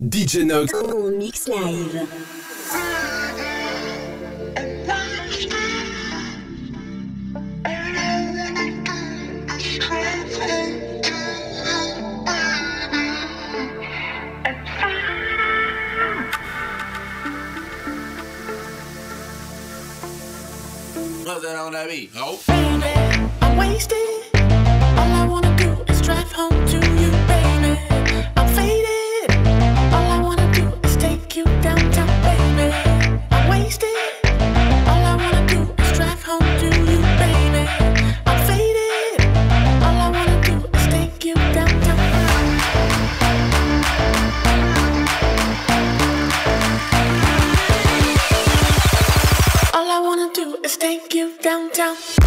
DJ Nox. Au mix live. What's that on that beat? Oh. Baby, I'm wasted. All I wanna do is drive home to down, down.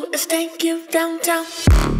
do is you downtown.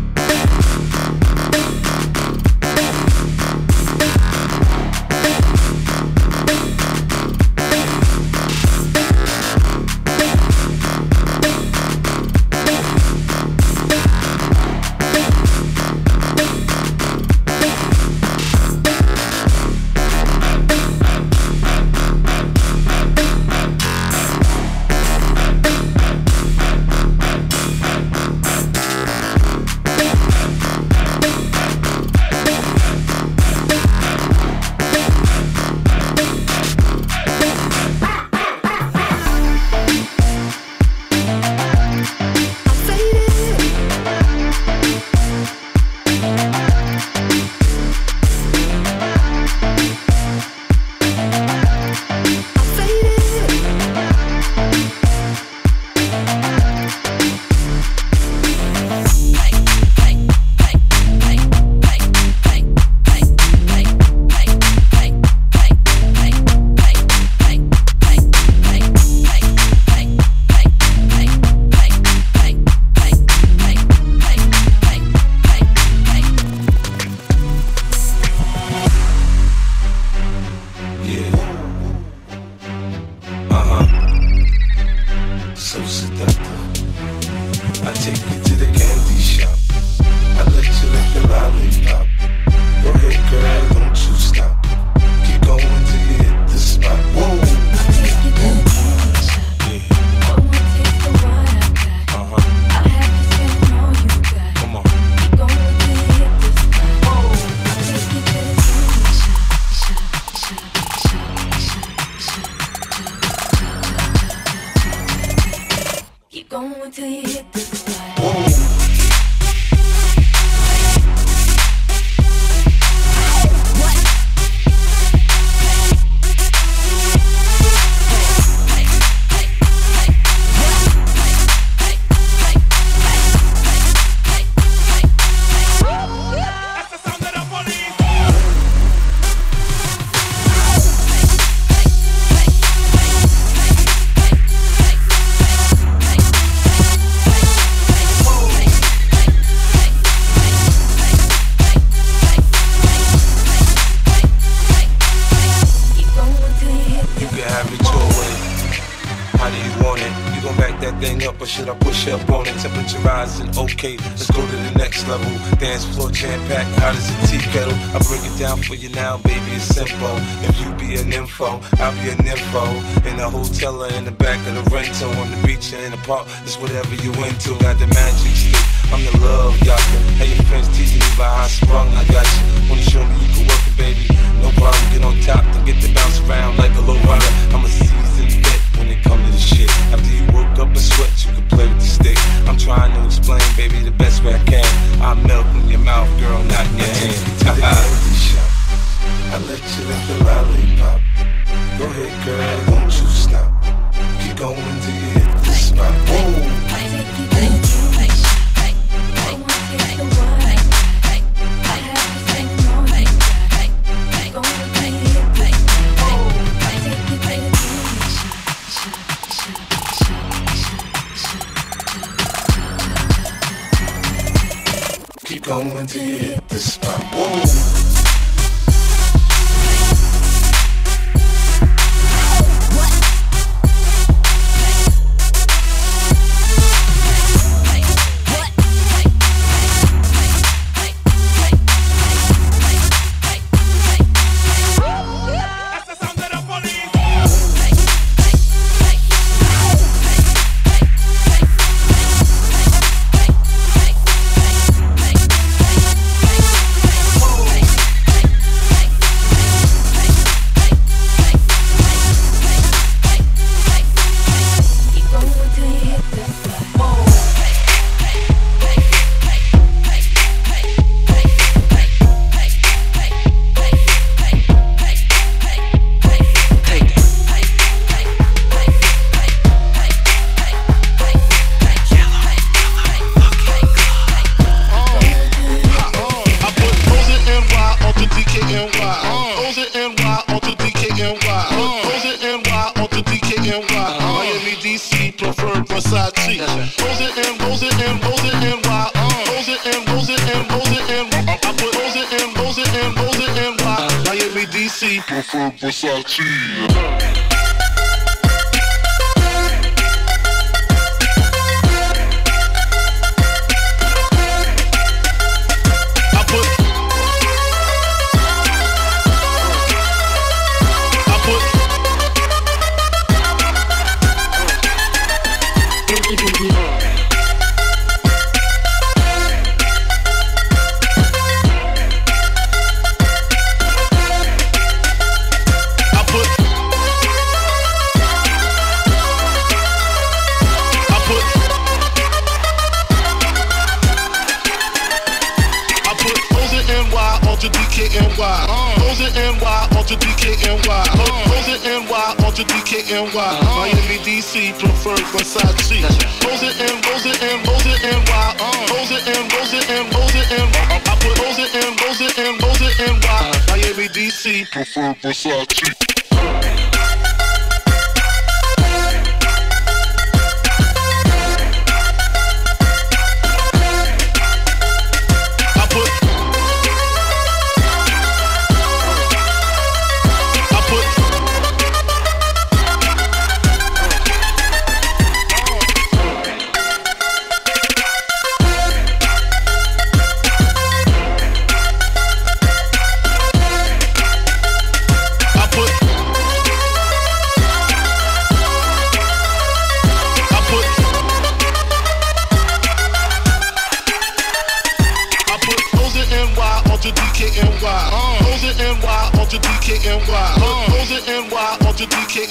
Level. Dance floor jam packed, hot as a tea kettle. I break it down for you now, baby, it's simple. If you be an info, I'll be an info. In the hotel or in the back of the rental, on the beach or in the park, it's whatever you into. Got the magic stick, I'm the love doctor. Hey, your friends teasing me by how sprung, I got you. When you show me you can work it, baby, no problem. Get on top, then get to bounce around like a low rider. I'm a seasoned shit. After you woke up and sweat, you can play with the stick. I'm trying to explain, baby, the best way I can. I melt in your mouth, girl, not in your hand. To the candy shop. I let you lick the lollipop. Go ahead, girl, don't you stop. Keep going till you hit the spot. Whoa. You preferred NY onto DKNY. O's and NY onto DKNY. O's and NY onto DKNY. Miami, DC, preferred Versace. O's and O's and O's and NY. O's and O's and O's and I put O's and O's and O's and NY. Miami, DC, preferred Versace.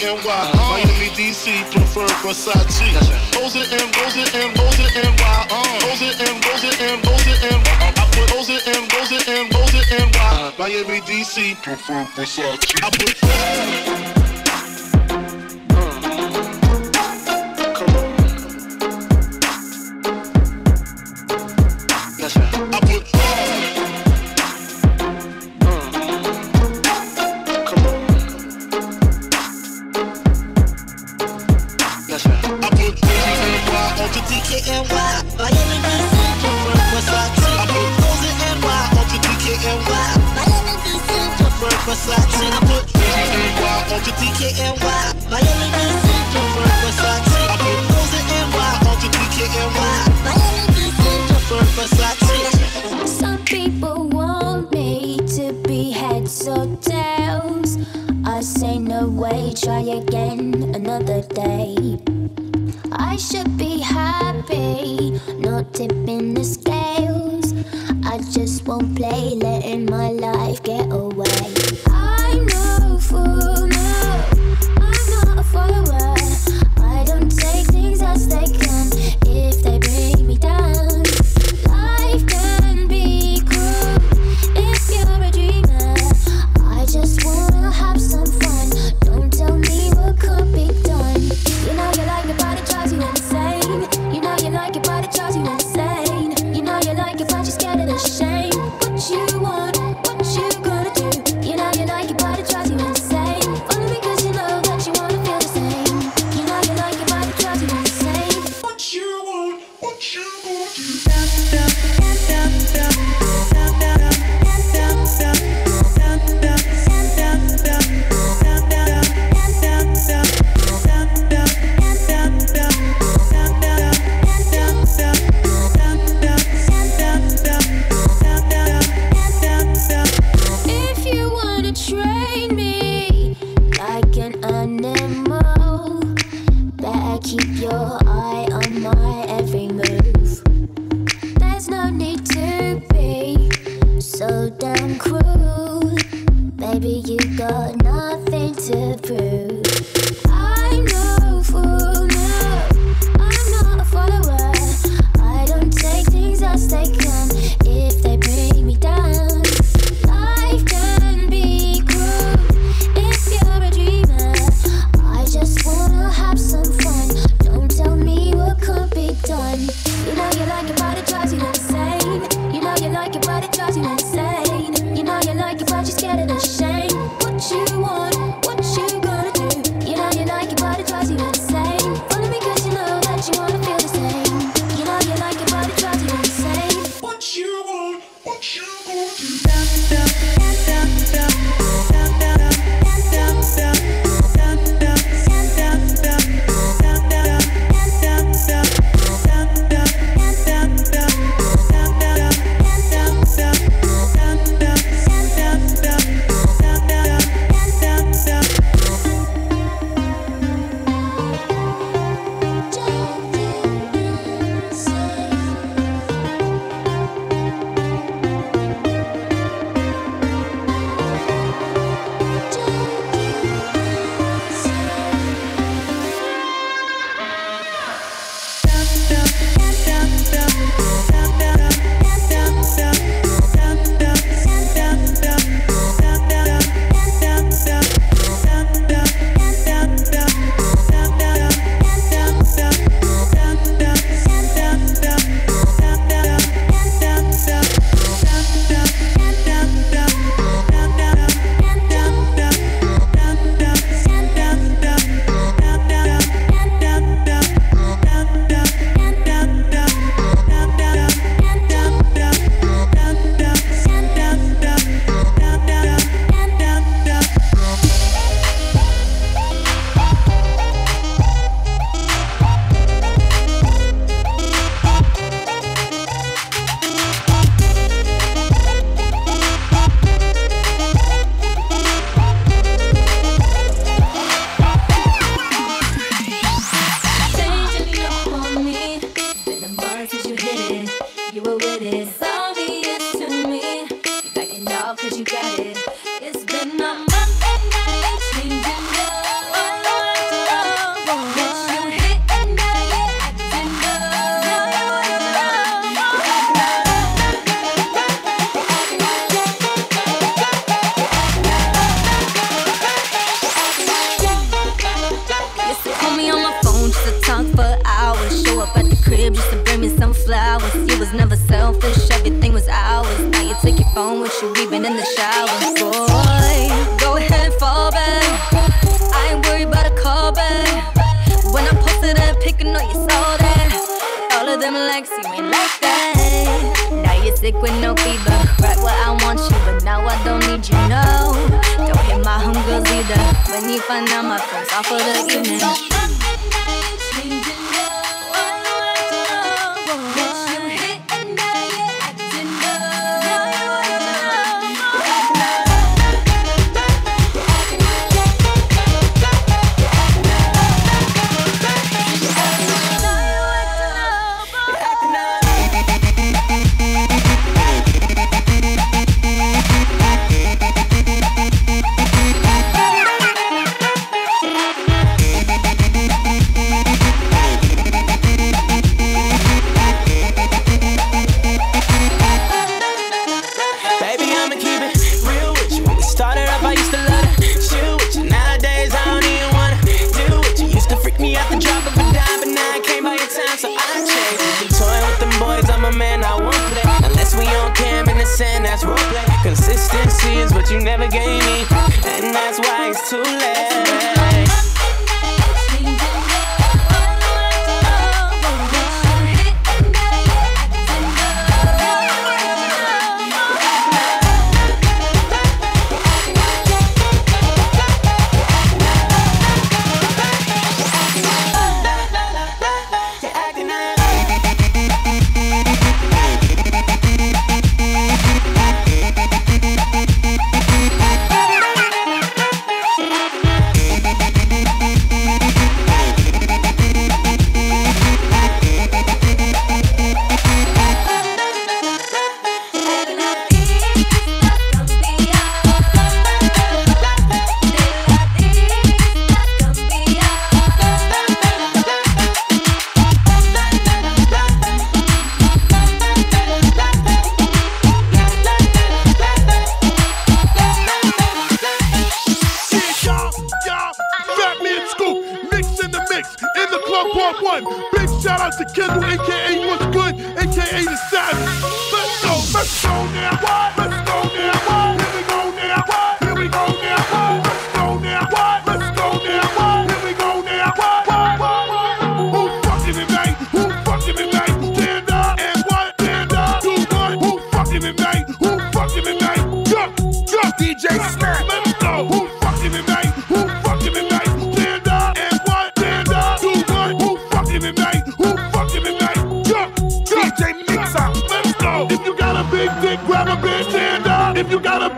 Onto DKNY. Miami, DC, prefer Versace. O's and O's and O's and NY. Uh, O's and O's and O's and I put O's and O's and O's and NY. Miami, DC, preferred Versace. I put damn cruel. Baby, you got nothing to prove.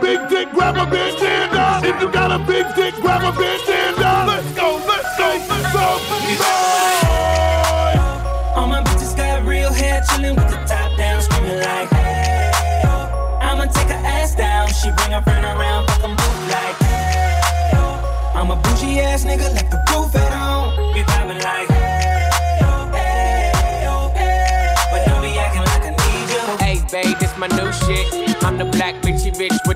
big dick, grab a bitch. stand up. If you got a big dick, grab a bitch.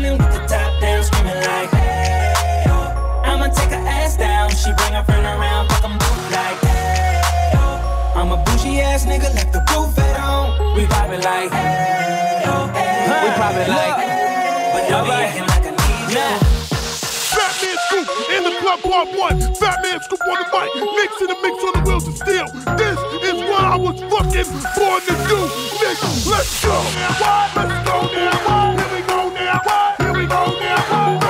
Real hair, chillin' with the top down, screaming like. Hey, I'ma take her ass down. She bring her friend around, fuck them both like. I'm a bougie ass nigga, like the roof at home. We poppin' like, hey, oh, hey. We poppin' like, but don't be acting like I need you. In the club part one. Fatman Scoop on the mic, mixing the mix on the wheels of steel. This is what I was fucking born to do. Nigga, let's go. Let's go now. What? Here we go now. We. Go now.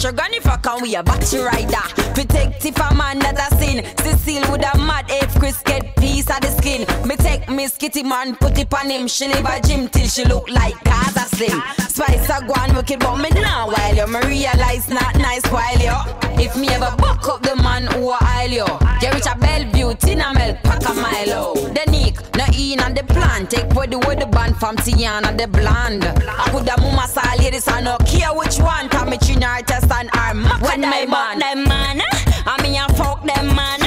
That sugar if I can we a battery rider. Protect if a man that a sin, Cecile with a mad if Chris get of the skin. Me take Miss Kitty man, put it on him, she live a gym till she look like Gaza Slim. Spice a go and wicked, but me now while you, me realize not nice while you. If me ever buck up the man who aisle you, get rich a Bellevue, Tina Mel, pack a Milo. The Nick, no in on the plan, take body with the band from Tiana the blonde. I could have mama saw ladies, I no care which one, come me tune artist and arm. When me buck them man, I mean I fuck them man,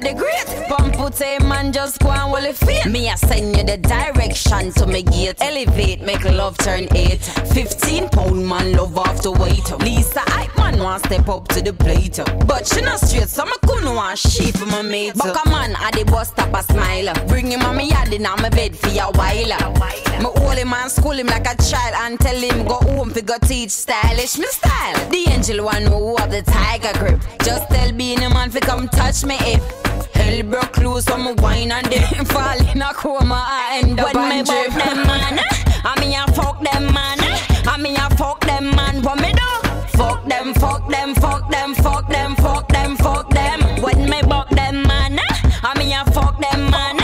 get the great. Pump put a eh, man just go and will fit. Me, I send you the direction to me gate. Elevate, make love turn eight. 15 pound man, love off the weight. Lisa, I man want step up to the plate. But she not straight, so I couldn't want shit for my mate. But come on, I the bus stop a smile. Bring him on me yard in my bed for a while. Me hold him and school him like a child and tell him go home fi go teach stylish me style. The angel one who have the tiger grip. Just tell Beenie Man fi come touch me if. Hell broke loose, so me wine and then fall in a coma. I end up when me buck them man, I mean I fuck them man, I mean I fuck them man. What me do? Fuck them, fuck them, fuck them, fuck them, fuck them, fuck them. When me buck them man, I mean I fuck them man,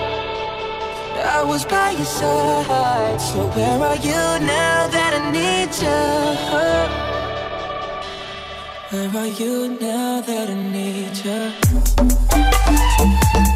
I was by your side. So where are you now that I need you? Where are you now that I need you?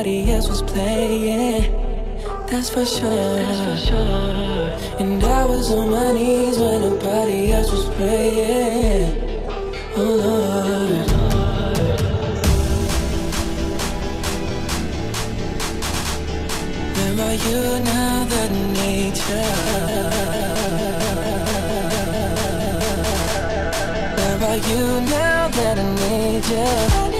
Everybody else was playing. That's for sure. That's for sure. And I was on my knees when nobody else was praying. Oh Lord. Where are you now that nature? Where are you now that I need you.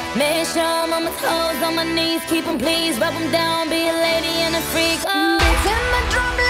Make sure I'm on my toes, on my knees, keep them please, rub them down, be a lady and a freak. Oh. It's in my drum.